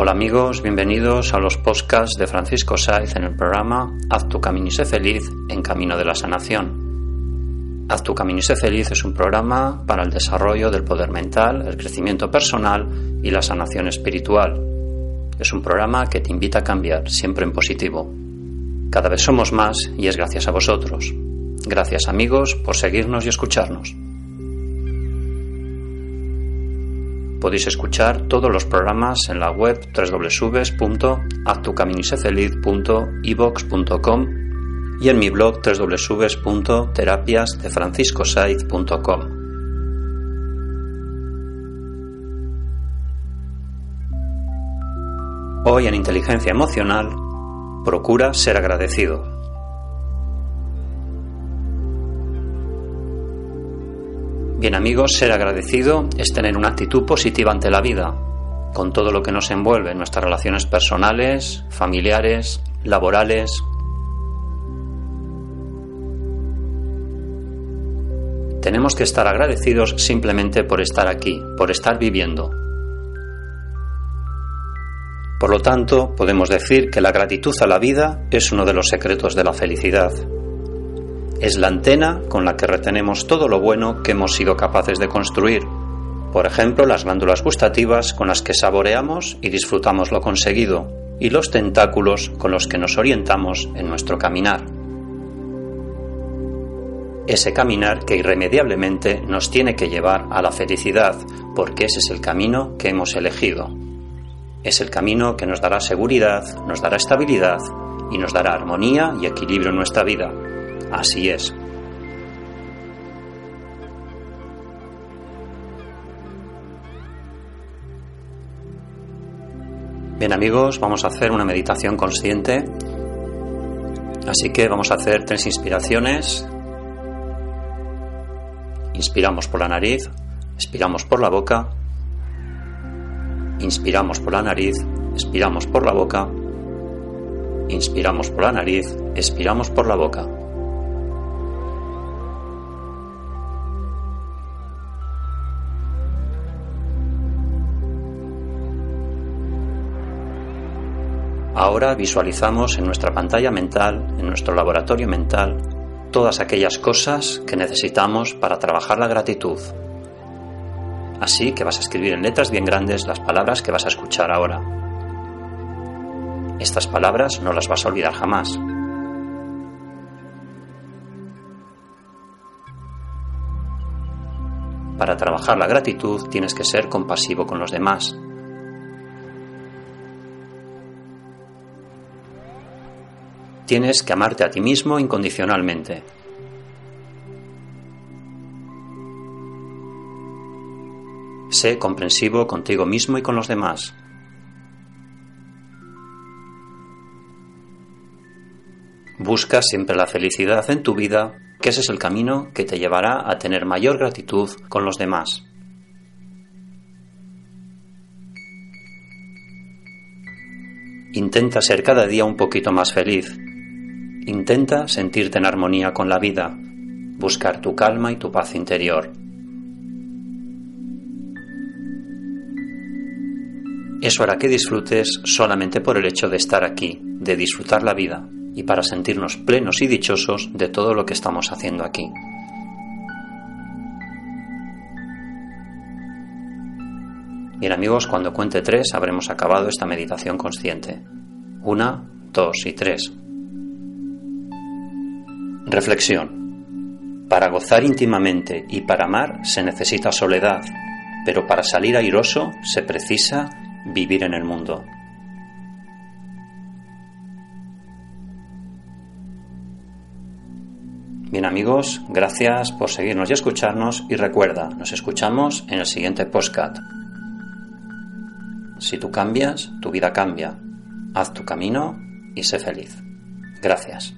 Hola amigos, bienvenidos a los podcasts de Francisco Saiz en el programa Haz tu camino y sé feliz en Camino de la Sanación. Haz tu camino y sé feliz es un programa para el desarrollo del poder mental, el crecimiento personal y la sanación espiritual. Es un programa que te invita a cambiar, siempre en positivo. Cada vez somos más y es gracias a vosotros. Gracias amigos por seguirnos y escucharnos. Podéis escuchar todos los programas en la web www.actucaminisefeliz.ibox.com y en mi blog www.terapiasdefranciscosaiz.com. Hoy en Inteligencia Emocional, procura ser agradecido. Bien amigos, ser agradecido es tener una actitud positiva ante la vida, con todo lo que nos envuelve en nuestras relaciones personales, familiares, laborales. Tenemos que estar agradecidos simplemente por estar aquí, por estar viviendo. Por lo tanto, podemos decir que la gratitud a la vida es uno de los secretos de la felicidad. Es la antena con la que retenemos todo lo bueno que hemos sido capaces de construir. Por ejemplo, las glándulas gustativas con las que saboreamos y disfrutamos lo conseguido, y los tentáculos con los que nos orientamos en nuestro caminar. Ese caminar que irremediablemente nos tiene que llevar a la felicidad, porque ese es el camino que hemos elegido. Es el camino que nos dará seguridad, nos dará estabilidad y nos dará armonía y equilibrio en nuestra vida. Así es. Bien amigos, vamos a hacer una meditación consciente. Así que vamos a hacer tres inspiraciones. Inspiramos por la nariz, expiramos por la boca. Inspiramos por la nariz, expiramos por la boca. Inspiramos por la nariz, expiramos por la boca. Ahora visualizamos en nuestra pantalla mental, en nuestro laboratorio mental, todas aquellas cosas que necesitamos para trabajar la gratitud. Así que vas a escribir en letras bien grandes las palabras que vas a escuchar ahora. Estas palabras no las vas a olvidar jamás. Para trabajar la gratitud tienes que ser compasivo con los demás, Tienes que amarte a ti mismo incondicionalmente. Sé comprensivo contigo mismo y con los demás. Busca siempre la felicidad en tu vida, que ese es el camino que te llevará a tener mayor gratitud con los demás. Intenta ser cada día un poquito más feliz. Intenta sentirte en armonía con la vida, buscar tu calma y tu paz interior. Eso hará que disfrutes solamente por el hecho de estar aquí, de disfrutar la vida y para sentirnos plenos y dichosos de todo lo que estamos haciendo aquí. Bien amigos, cuando cuente tres habremos acabado esta meditación consciente. Una, dos y tres. Reflexión. Para gozar íntimamente y para amar se necesita soledad, pero para salir airoso se precisa vivir en el mundo. Bien amigos, gracias por seguirnos y escucharnos y recuerda, nos escuchamos en el siguiente postcat. Si tú cambias, tu vida cambia. Haz tu camino y sé feliz. Gracias.